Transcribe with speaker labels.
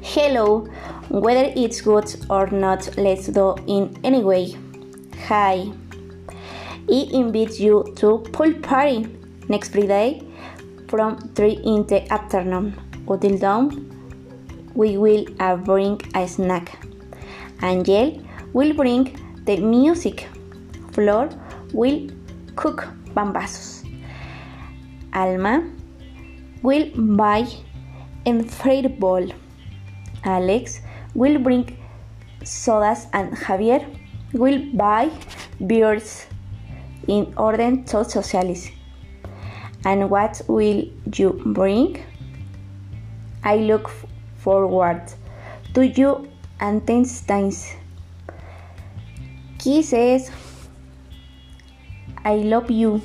Speaker 1: Hello, whether it's good or not, let's do in anyway. Hi. I invite you to pool party next Friday from 3 in the afternoon. Until dawn, we will uh, bring a snack. Angel will bring the music. Flor will cook pambazos. Alma will buy a freight ball. Alex will bring sodas and Javier will buy beers in order to socialize. And what will you bring? I look forward to you and times. Kisses. I love you.